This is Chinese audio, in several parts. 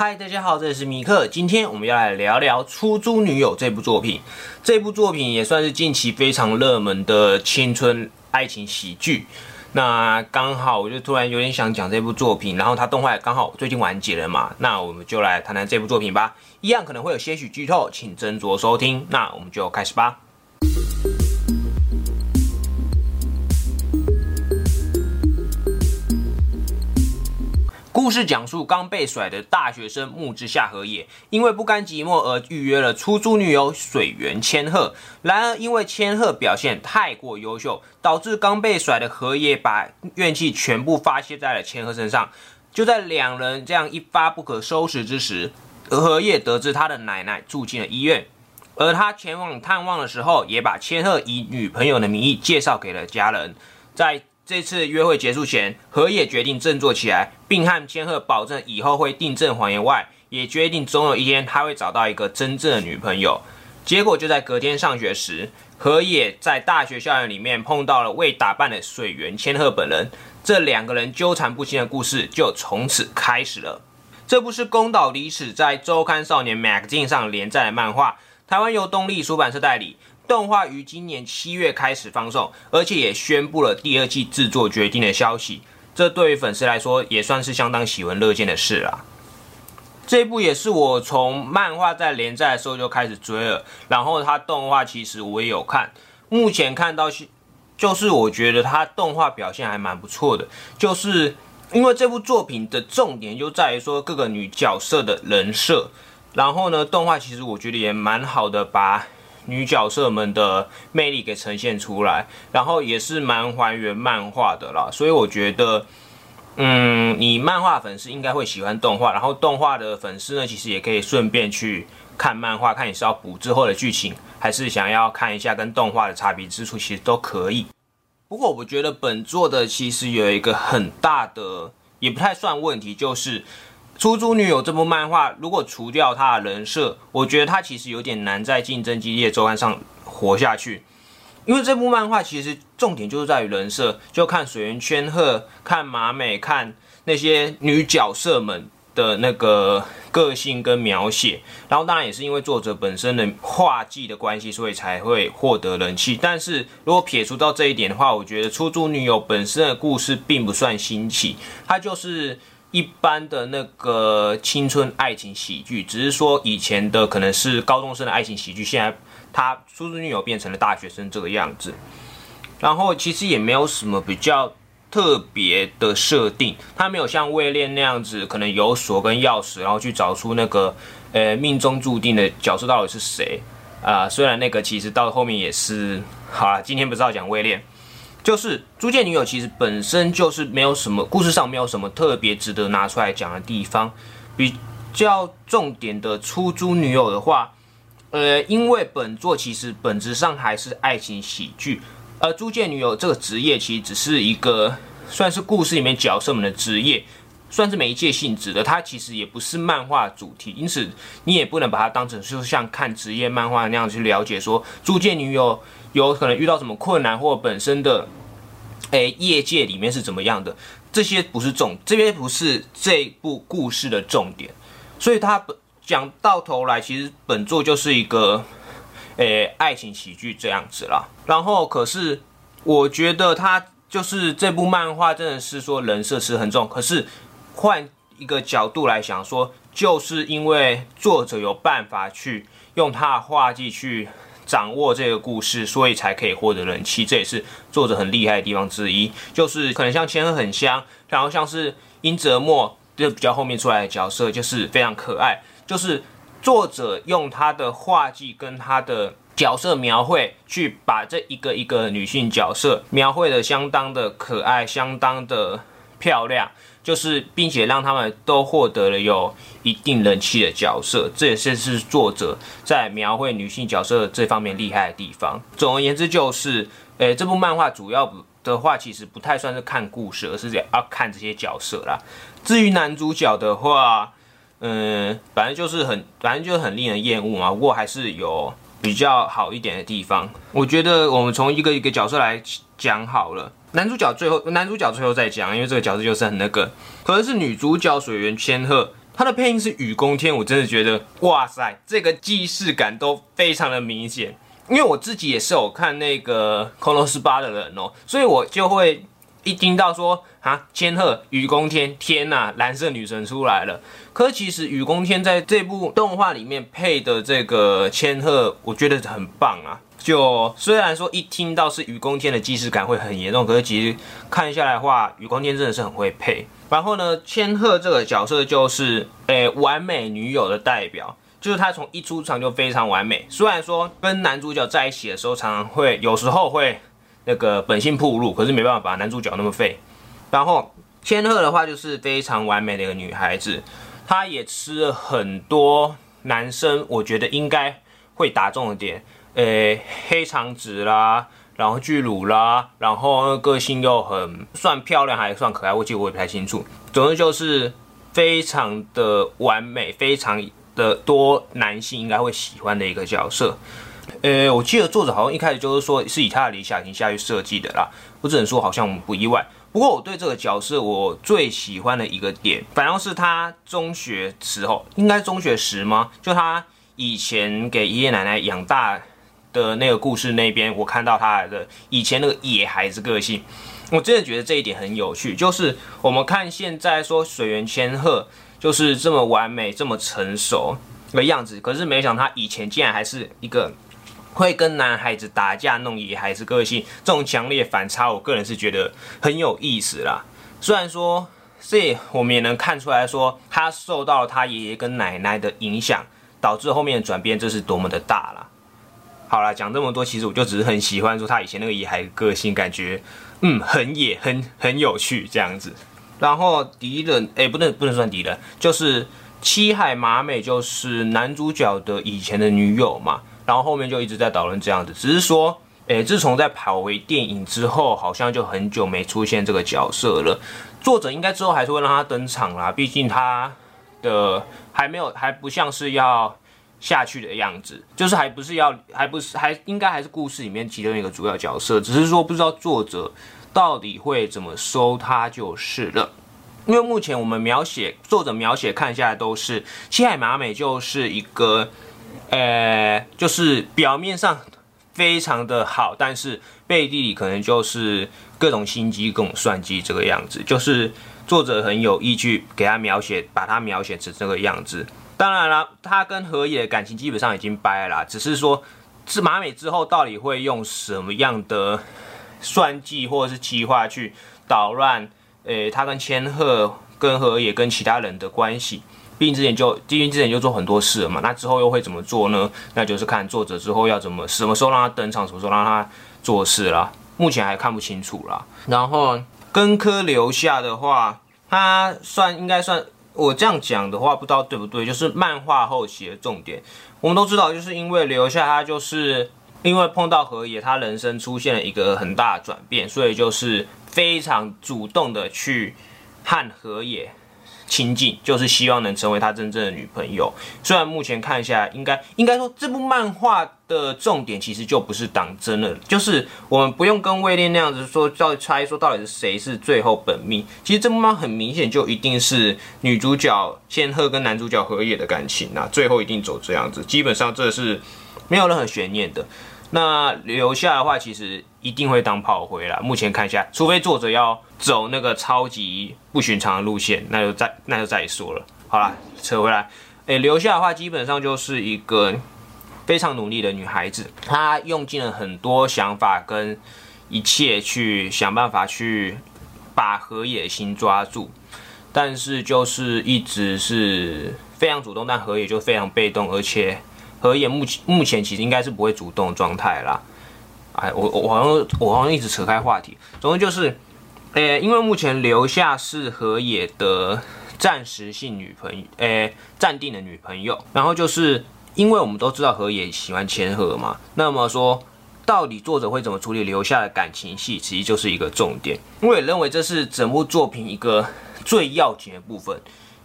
嗨，大家好，这里是米克。今天我们要来聊聊《出租女友》这部作品。这部作品也算是近期非常热门的青春爱情喜剧。那刚好我就突然有点想讲这部作品，然后它动画刚好最近完结了嘛，那我们就来谈谈这部作品吧。一样可能会有些许剧透，请斟酌收听。那我们就开始吧。故事讲述刚被甩的大学生木之下和也，因为不甘寂寞而预约了出租女友水原千鹤。然而，因为千鹤表现太过优秀，导致刚被甩的和也把怨气全部发泄在了千鹤身上。就在两人这样一发不可收拾之时，和也得知他的奶奶住进了医院，而他前往探望的时候，也把千鹤以女朋友的名义介绍给了家人。在这次约会结束前，河野决定振作起来，并和千鹤保证以后会订正谎言外，也决定总有一天他会找到一个真正的女朋友。结果就在隔天上学时，河野在大学校园里面碰到了未打扮的水原千鹤本人，这两个人纠缠不清的故事就从此开始了。这部是宫岛离史在周刊少年 Magazine 上连载的漫画，台湾由东立出版社代理。动画于今年七月开始放送，而且也宣布了第二季制作决定的消息。这对于粉丝来说也算是相当喜闻乐见的事啦。这部也是我从漫画在连载的时候就开始追了，然后它动画其实我也有看。目前看到是，就是我觉得它动画表现还蛮不错的，就是因为这部作品的重点就在于说各个女角色的人设，然后呢，动画其实我觉得也蛮好的把。女角色们的魅力给呈现出来，然后也是蛮还原漫画的啦，所以我觉得，嗯，你漫画粉丝应该会喜欢动画，然后动画的粉丝呢，其实也可以顺便去看漫画，看你是要补之后的剧情，还是想要看一下跟动画的差别之处，其实都可以。不过我觉得本作的其实有一个很大的，也不太算问题，就是。出租女友这部漫画，如果除掉他的人设，我觉得他其实有点难在竞争激烈周刊上活下去。因为这部漫画其实重点就是在于人设，就看水原千鹤、看马美、看那些女角色们的那个个性跟描写。然后当然也是因为作者本身的画技的关系，所以才会获得人气。但是如果撇除到这一点的话，我觉得出租女友本身的故事并不算新奇，它就是。一般的那个青春爱情喜剧，只是说以前的可能是高中生的爱情喜剧，现在他初中女友变成了大学生这个样子。然后其实也没有什么比较特别的设定，他没有像未恋那样子，可能有锁跟钥匙，然后去找出那个呃命中注定的角色到底是谁啊。虽然那个其实到后面也是，好了，今天不是要讲未恋。就是租借女友其实本身就是没有什么故事上没有什么特别值得拿出来讲的地方。比较重点的出租女友的话，呃，因为本作其实本质上还是爱情喜剧，而租借女友这个职业其实只是一个算是故事里面角色们的职业，算是媒介性质的，它其实也不是漫画主题，因此你也不能把它当成就是像看职业漫画那样去了解说租借女友。有可能遇到什么困难，或本身的，诶，业界里面是怎么样的？这些不是重，这边不是这部故事的重点。所以他讲到头来，其实本作就是一个，诶，爱情喜剧这样子啦。然后，可是我觉得他就是这部漫画真的是说人设是很重。可是换一个角度来想，说就是因为作者有办法去用他的画技去。掌握这个故事，所以才可以获得人气，这也是作者很厉害的地方之一。就是可能像千鹤很香，然后像是殷泽墨，就比较后面出来的角色，就是非常可爱。就是作者用他的画技跟他的角色描绘，去把这一个一个女性角色描绘的相当的可爱，相当的漂亮。就是，并且让他们都获得了有一定人气的角色，这也是是作者在描绘女性角色这方面厉害的地方。总而言之，就是，诶，这部漫画主要的话，其实不太算是看故事，而是要看这些角色啦。至于男主角的话，嗯，反正就是很，反正就是很令人厌恶嘛。不过还是有比较好一点的地方。我觉得我们从一个一个角色来讲好了。男主角最后，男主角最后再讲，因为这个角色就是很那个。可能是女主角水原千鹤，她的配音是雨宫天，我真的觉得哇塞，这个既视感都非常的明显。因为我自己也是有看那个《空龙十八》的人哦，所以我就会一听到说啊，千鹤雨宫天，天呐，蓝色女神出来了。可其实雨宫天在这部动画里面配的这个千鹤，我觉得很棒啊。就虽然说一听到是雨宫天的既视感会很严重，可是其实看下来的话，雨宫天真的是很会配。然后呢，千鹤这个角色就是诶完美女友的代表。就是她从一出场就非常完美，虽然说跟男主角在一起的时候，常常会有时候会那个本性暴露，可是没办法，男主角那么废。然后千鹤的话就是非常完美的一个女孩子，她也吃了很多男生我觉得应该会打中的点，诶黑长直啦，然后巨乳啦，然后个性又很算漂亮还算可爱，我记得我也不太清楚。总之就是非常的完美，非常。的多男性应该会喜欢的一个角色，呃，我记得作者好像一开始就是说是以他的理想型下去设计的啦，我只能说好像我们不意外。不过我对这个角色我最喜欢的一个点，反正是他中学时候，应该中学时吗？就他以前给爷爷奶奶养大的那个故事那边，我看到他的以前那个野孩子个性，我真的觉得这一点很有趣。就是我们看现在说水原千鹤。就是这么完美、这么成熟的样子，可是没想他以前竟然还是一个会跟男孩子打架、弄野孩子个性，这种强烈反差，我个人是觉得很有意思啦。虽然说这我们也能看出来说，他受到他爷爷跟奶奶的影响，导致后面的转变，这是多么的大啦。好了，讲这么多，其实我就只是很喜欢说他以前那个野孩个性，感觉嗯很野、很很有趣这样子。然后敌人哎，不能不能算敌人，就是七海麻美，就是男主角的以前的女友嘛。然后后面就一直在讨论这样子，只是说，哎，自从在跑回电影之后，好像就很久没出现这个角色了。作者应该之后还是会让他登场啦，毕竟他的还没有还不像是要下去的样子，就是还不是要还不是还应该还是故事里面其中一个主要角色，只是说不知道作者。到底会怎么收他就是了，因为目前我们描写作者描写看下来都是七海麻美就是一个，呃，就是表面上非常的好，但是背地里可能就是各种心机、各种算计这个样子。就是作者很有意去给他描写，把他描写成这个样子。当然了，他跟河野的感情基本上已经掰了，只是说是麻美之后到底会用什么样的。算计或者是计划去捣乱，诶，他跟千鹤、跟河野、跟其他人的关系，毕竟之前就，毕竟之前就做很多事了嘛。那之后又会怎么做呢？那就是看作者之后要怎么，什么时候让他登场，什么时候让他做事啦。目前还看不清楚啦。然后根科留下的话，他算应该算，我这样讲的话不知道对不对，就是漫画后期的重点。我们都知道，就是因为留下他就是。因为碰到河野，他人生出现了一个很大的转变，所以就是非常主动的去和河野亲近，就是希望能成为他真正的女朋友。虽然目前看下来，应该应该说这部漫画的重点其实就不是党争了，就是我们不用跟威廉那样子说，叫猜说到底是谁是最后本命。其实这部漫很明显就一定是女主角仙鹤跟男主角河野的感情啊，最后一定走这样子，基本上这是没有任何悬念的。那留下的话，其实一定会当炮灰了。目前看一下，除非作者要走那个超级不寻常的路线，那就再那就再说了。好了，扯回来，诶，留下的话，基本上就是一个非常努力的女孩子，她用尽了很多想法跟一切去想办法去把河野心抓住，但是就是一直是非常主动，但河野就非常被动，而且。河野目前目前其实应该是不会主动状态啦。哎，我我好像我好像一直扯开话题。总之就是，呃，因为目前留下是河野的暂时性女朋友，呃，暂定的女朋友。然后就是因为我们都知道河野喜欢千鹤嘛，那么说到底作者会怎么处理留下的感情戏，其实就是一个重点。我也认为这是整部作品一个最要紧的部分。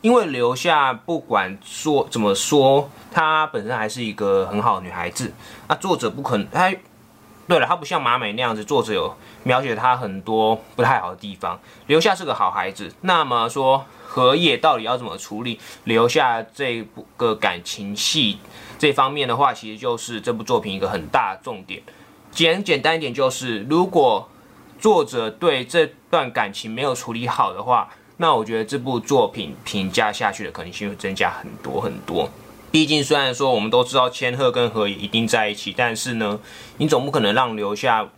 因为留下不管说怎么说，她本身还是一个很好的女孩子。那作者不可能，她对了，她不像马美那样子，作者有描写她很多不太好的地方。留下是个好孩子，那么说荷叶到底要怎么处理留下这个感情戏这方面的话，其实就是这部作品一个很大的重点。简简单一点就是，如果作者对这段感情没有处理好的话，那我觉得这部作品评价下去的可能性会增加很多很多。毕竟，虽然说我们都知道千鹤跟何野一定在一起，但是呢，你总不可能让留下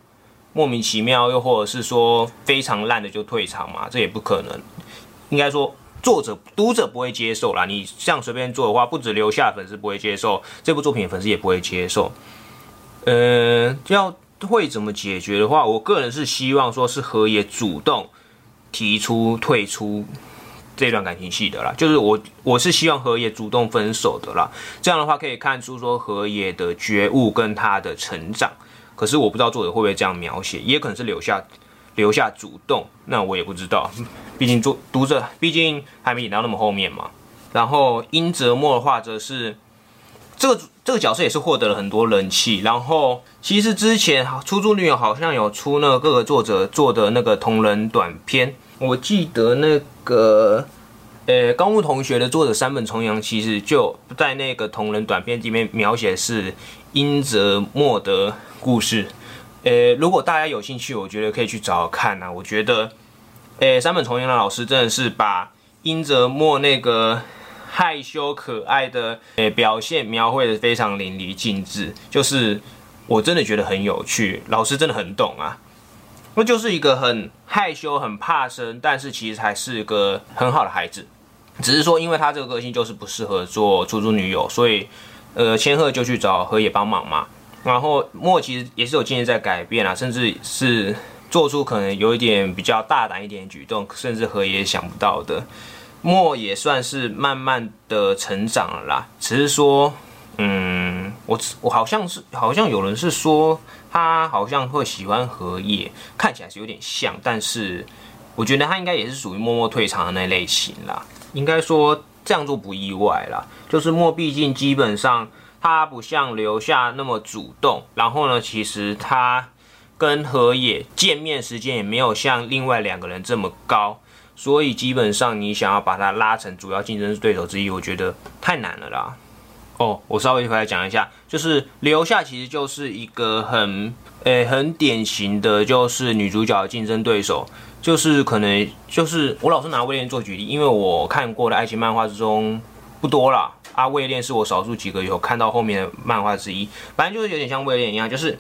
莫名其妙，又或者是说非常烂的就退场嘛？这也不可能。应该说，作者、读者不会接受啦。你这样随便做的话，不止留下粉丝不会接受，这部作品粉丝也不会接受。呃，要会怎么解决的话，我个人是希望说是河野主动提出退出。这段感情戏的啦，就是我我是希望河野主动分手的啦，这样的话可以看出说河野的觉悟跟他的成长。可是我不知道作者会不会这样描写，也可能是留下留下主动，那我也不知道。毕竟作读者毕竟还没演到那么后面嘛。然后殷泽墨的话则是这个这个角色也是获得了很多人气。然后其实之前出租女友好像有出那个各个作者做的那个同人短片。我记得那个，呃，高木同学的作者山本重阳，其实就在那个同人短片里面描写是英泽莫的故事。呃，如果大家有兴趣，我觉得可以去找看啊。我觉得，呃，山本重阳的老师真的是把英泽莫那个害羞可爱的呃表现描绘的非常淋漓尽致，就是我真的觉得很有趣，老师真的很懂啊。那就是一个很害羞、很怕生，但是其实还是个很好的孩子。只是说，因为他这个个性就是不适合做出租女友，所以，呃，千鹤就去找河野帮忙嘛。然后莫其实也是有渐渐在改变啊，甚至是做出可能有一点比较大胆一点举动，甚至河野想不到的。莫也算是慢慢的成长了啦。只是说，嗯，我我好像是好像有人是说。他好像会喜欢荷叶，看起来是有点像，但是我觉得他应该也是属于默默退场的那类型啦。应该说这样做不意外啦，就是莫毕竟基本上他不像留下那么主动，然后呢，其实他跟荷叶见面时间也没有像另外两个人这么高，所以基本上你想要把他拉成主要竞争对手之一，我觉得太难了啦。哦，我稍微回来讲一下，就是留下其实就是一个很诶很典型的，就是女主角的竞争对手，就是可能就是我老是拿威廉做举例，因为我看过的爱情漫画之中不多啦。啊，威廉是我少数几个有看到后面的漫画之一，反正就是有点像威廉一样，就是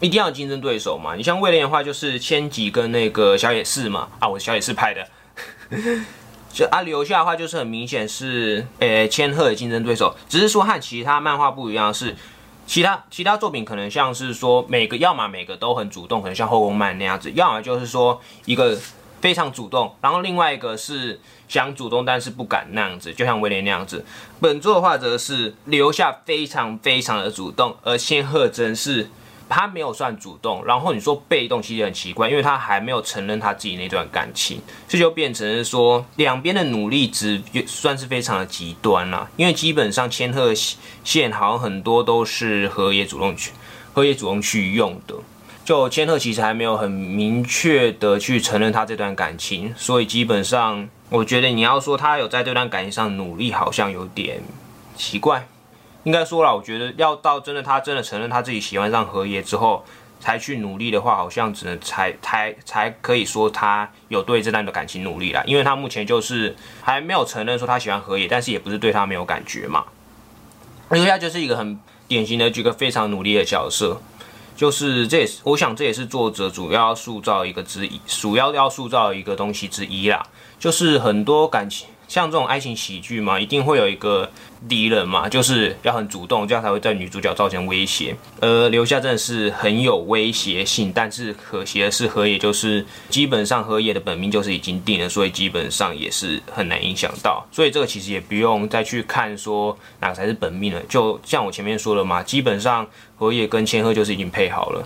一定要竞争对手嘛。你像威廉的话，就是千吉跟那个小野寺嘛，啊，我小野寺派的。就啊，留下的话就是很明显是，诶，千鹤的竞争对手。只是说和其他漫画不一样，是其他其他作品可能像是说每个要么每个都很主动，可能像后宫漫那样子；要么就是说一个非常主动，然后另外一个是想主动但是不敢那样子，就像威廉那样子。本作的话则是留下非常非常的主动，而千鹤真是。他没有算主动，然后你说被动，其实很奇怪，因为他还没有承认他自己那段感情，这就变成是说两边的努力值算是非常的极端了。因为基本上千鹤线好像很多都是河野主动去，河野主动去用的，就千鹤其实还没有很明确的去承认他这段感情，所以基本上我觉得你要说他有在这段感情上努力，好像有点奇怪。应该说了，我觉得要到真的他真的承认他自己喜欢上荷叶之后，才去努力的话，好像只能才才才可以说他有对这段的感情努力了。因为他目前就是还没有承认说他喜欢荷叶，但是也不是对他没有感觉嘛。留下就是一个很典型的一个非常努力的角色，就是这也是我想这也是作者主要塑造一个之一，主要要塑造一个东西之一啦，就是很多感情。像这种爱情喜剧嘛，一定会有一个敌人嘛，就是要很主动，这样才会对女主角造成威胁。而留下真的是很有威胁性，但是可惜的是，河野就是基本上河野的本命就是已经定了，所以基本上也是很难影响到。所以这个其实也不用再去看说哪个才是本命了，就像我前面说的嘛，基本上河野跟千鹤就是已经配好了。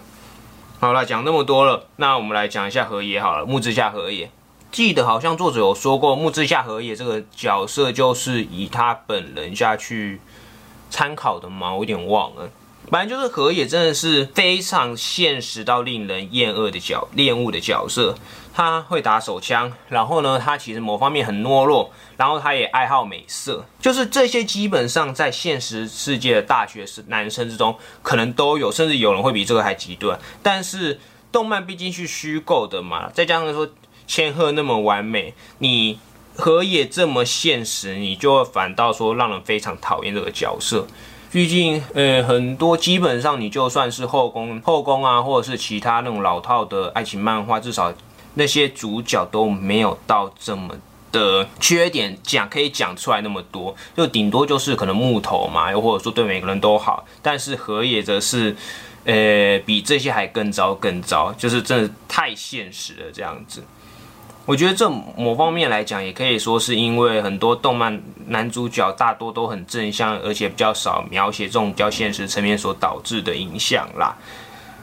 好了，讲那么多了，那我们来讲一下河野好了，木之下河野。记得好像作者有说过，木之下河野这个角色就是以他本人下去参考的吗？我有点忘了。反正就是河野真的是非常现实到令人厌恶的角恋物的角色。他会打手枪，然后呢，他其实某方面很懦弱，然后他也爱好美色，就是这些基本上在现实世界的大学生男生之中可能都有，甚至有人会比这个还极端。但是动漫毕竟是虚构的嘛，再加上说千鹤那么完美，你河野这么现实，你就会反倒说让人非常讨厌这个角色。毕竟，呃，很多基本上你就算是后宫后宫啊，或者是其他那种老套的爱情漫画，至少。那些主角都没有到这么的缺点讲可以讲出来那么多，就顶多就是可能木头嘛，又或者说对每个人都好。但是河野则是，呃，比这些还更糟更糟，就是真的太现实了这样子。我觉得这某方面来讲，也可以说是因为很多动漫男主角大多都很正向，而且比较少描写这种比较现实层面所导致的影响啦。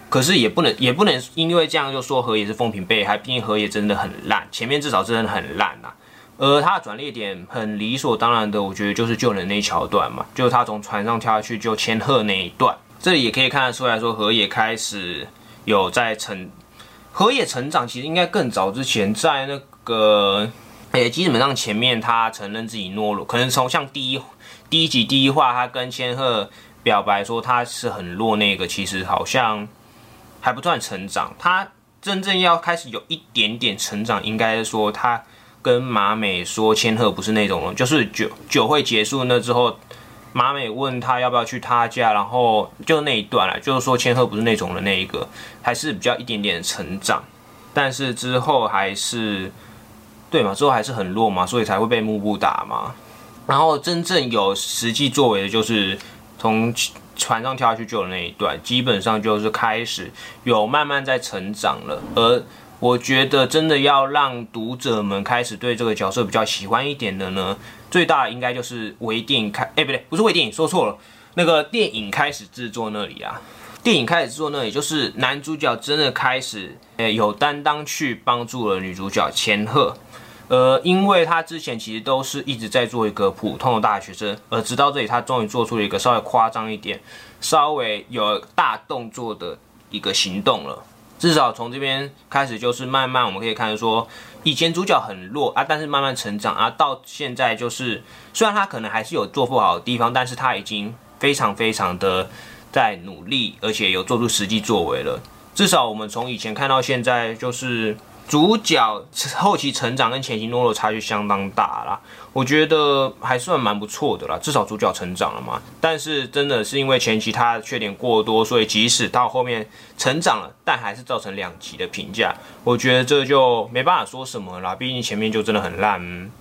可是也不能也不能因为这样就说河野是风评被害，毕竟河野真的很烂，前面至少真的很烂呐。而他的转捩点很理所当然的，我觉得就是救人那一桥段嘛，就是他从船上跳下去救千鹤那一段。这里也可以看得出来说，河野开始有在成，河野成长其实应该更早之前，在那个诶基本上前面他承认自己懦弱，可能从像第一第一集第一话他跟千鹤表白说他是很弱那个，其实好像。还不算成长，他真正要开始有一点点成长，应该说他跟马美说千鹤不是那种，就是酒酒会结束那之后，马美问他要不要去他家，然后就那一段了，就是说千鹤不是那种的那一个，还是比较一点点成长，但是之后还是对嘛，之后还是很弱嘛，所以才会被幕布打嘛，然后真正有实际作为的就是从。船上跳下去救的那一段，基本上就是开始有慢慢在成长了。而我觉得，真的要让读者们开始对这个角色比较喜欢一点的呢，最大应该就是微电影开，哎，不对，不是微电影，说错了，那个电影开始制作那里啊，电影开始制作那里，就是男主角真的开始，诶，有担当去帮助了女主角千鹤。呃，因为他之前其实都是一直在做一个普通的大学生，而直到这里，他终于做出了一个稍微夸张一点、稍微有大动作的一个行动了。至少从这边开始，就是慢慢我们可以看说，以前主角很弱啊，但是慢慢成长啊，到现在就是虽然他可能还是有做不好的地方，但是他已经非常非常的在努力，而且有做出实际作为了。至少我们从以前看到现在，就是。主角后期成长跟前期懦弱差距相当大啦，我觉得还算蛮不错的啦，至少主角成长了嘛。但是真的是因为前期他缺点过多，所以即使到后面成长了，但还是造成两极的评价。我觉得这就没办法说什么啦，毕竟前面就真的很烂。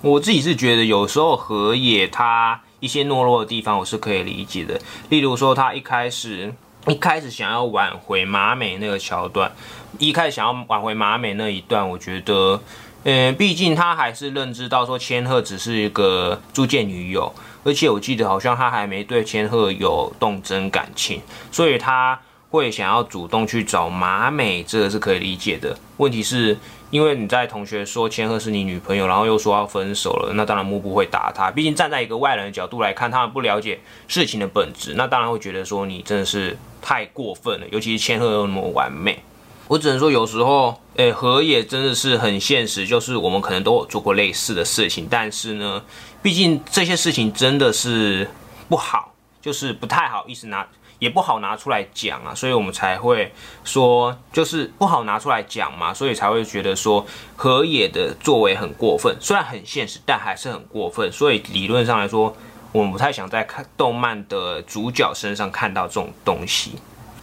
我自己是觉得有时候河野他一些懦弱的地方我是可以理解的，例如说他一开始一开始想要挽回马美那个桥段。一开始想要挽回马美那一段，我觉得，嗯，毕竟他还是认知到说千鹤只是一个租借女友，而且我记得好像他还没对千鹤有动真感情，所以他会想要主动去找马美，这个是可以理解的。问题是因为你在同学说千鹤是你女朋友，然后又说要分手了，那当然幕布会打他。毕竟站在一个外人的角度来看，他们不了解事情的本质，那当然会觉得说你真的是太过分了，尤其是千鹤又那么完美。我只能说，有时候，诶，河野真的是很现实，就是我们可能都有做过类似的事情，但是呢，毕竟这些事情真的是不好，就是不太好意思拿，也不好拿出来讲啊，所以我们才会说，就是不好拿出来讲嘛，所以才会觉得说河野的作为很过分，虽然很现实，但还是很过分，所以理论上来说，我们不太想在看动漫的主角身上看到这种东西。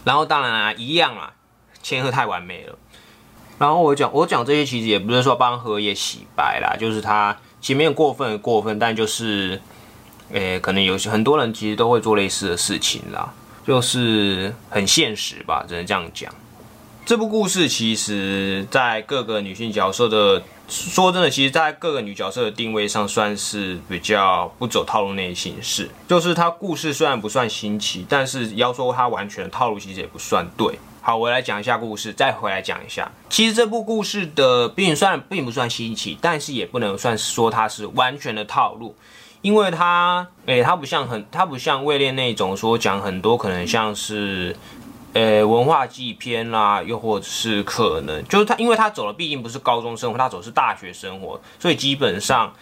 然后当然啊，一样啊。千鹤太完美了，然后我讲我讲这些其实也不是说帮河野洗白啦，就是他前面过分过分，但就是，诶，可能有些很多人其实都会做类似的事情啦，就是很现实吧，只能这样讲。这部故事其实在各个女性角色的说真的，其实在各个女角色的定位上算是比较不走套路那一形式，就是它故事虽然不算新奇，但是要说它完全的套路，其实也不算对。好，我来讲一下故事，再回来讲一下。其实这部故事的并算并不算新奇，但是也不能算是说它是完全的套路，因为它，诶，它不像很，它不像位恋那种说讲很多可能像是，呃，文化纪片啦，又或者是可能就是他，因为他走的毕竟不是高中生活，他走的是大学生活，所以基本上，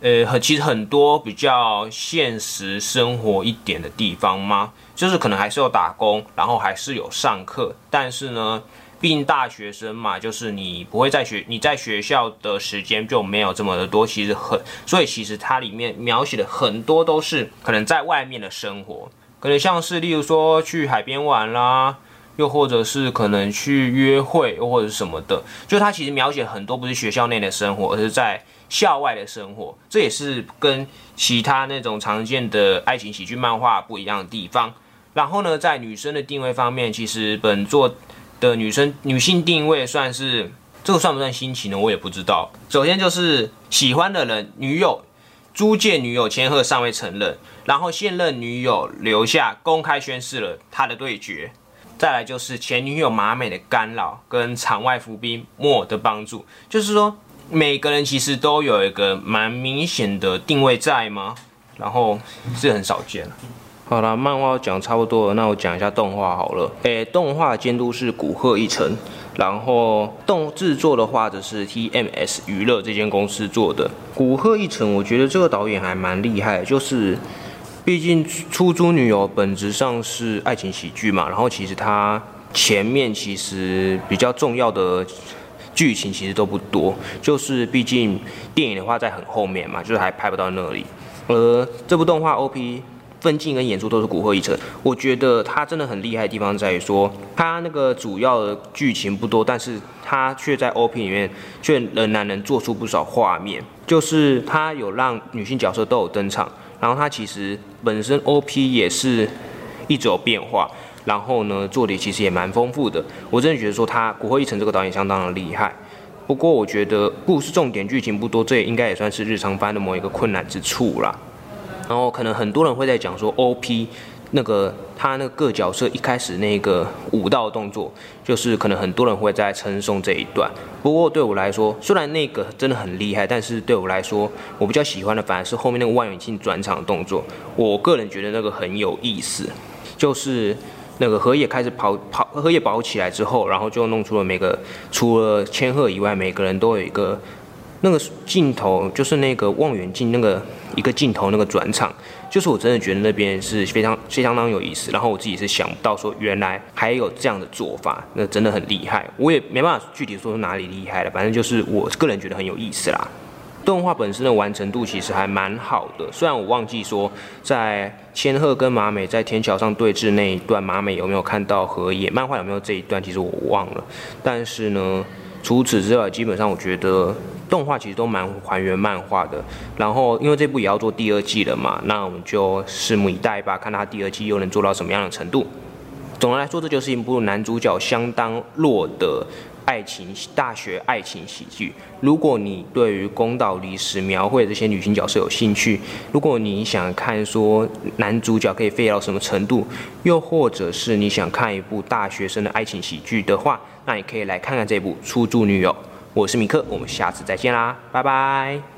呃，很其实很多比较现实生活一点的地方嘛，就是可能还是有打工，然后还是有上课，但是呢。毕竟大学生嘛，就是你不会在学，你在学校的时间就没有这么的多。其实很，所以其实它里面描写的很多都是可能在外面的生活，可能像是例如说去海边玩啦，又或者是可能去约会，又或者是什么的。就它其实描写很多不是学校内的生活，而是在校外的生活。这也是跟其他那种常见的爱情喜剧漫画不一样的地方。然后呢，在女生的定位方面，其实本作。的女生女性定位算是这个算不算新奇呢？我也不知道。首先就是喜欢的人女友租借女友千鹤尚未承认，然后现任女友留下公开宣誓了他的对决。再来就是前女友马美的干扰跟场外伏兵莫的帮助，就是说每个人其实都有一个蛮明显的定位在吗？然后是很少见好了，漫画讲差不多了，那我讲一下动画好了。诶，动画监督是古贺一成，然后动制作的话则是 TMS 娱乐这间公司做的。古贺一成，我觉得这个导演还蛮厉害，就是毕竟出租女友本质上是爱情喜剧嘛，然后其实它前面其实比较重要的剧情其实都不多，就是毕竟电影的话在很后面嘛，就是还拍不到那里。而这部动画 OP。分镜跟演出都是古贺一成，我觉得他真的很厉害的地方在于说，他那个主要的剧情不多，但是他却在 OP 里面却仍然能做出不少画面，就是他有让女性角色都有登场，然后他其实本身 OP 也是一直有变化，然后呢做的其实也蛮丰富的，我真的觉得说他古贺一成这个导演相当的厉害，不过我觉得故事重点剧情不多，这也应该也算是日常番的某一个困难之处啦。然后可能很多人会在讲说，OP 那个他那个各角色一开始那个舞蹈动作，就是可能很多人会在称颂这一段。不过对我来说，虽然那个真的很厉害，但是对我来说，我比较喜欢的反而是后面那个万远镜转场的动作。我个人觉得那个很有意思，就是那个荷叶开始跑跑，荷叶跑起来之后，然后就弄出了每个除了千鹤以外，每个人都有一个。那个镜头就是那个望远镜那个一个镜头那个转场，就是我真的觉得那边是非常非常当有意思。然后我自己是想不到说原来还有这样的做法，那真的很厉害。我也没办法具体说哪里厉害了，反正就是我个人觉得很有意思啦。动画本身的完成度其实还蛮好的，虽然我忘记说在千鹤跟马美在天桥上对峙那一段，马美有没有看到荷叶？漫画有没有这一段？其实我忘了。但是呢。除此之外，基本上我觉得动画其实都蛮还原漫画的。然后，因为这部也要做第二季了嘛，那我们就拭目以待吧，看他第二季又能做到什么样的程度。总的来说，这就是一部男主角相当弱的爱情大学爱情喜剧。如果你对于公道历史描绘这些女性角色有兴趣，如果你想看说男主角可以废到什么程度，又或者是你想看一部大学生的爱情喜剧的话，那你可以来看看这部《出租女友》。我是米克，我们下次再见啦，拜拜。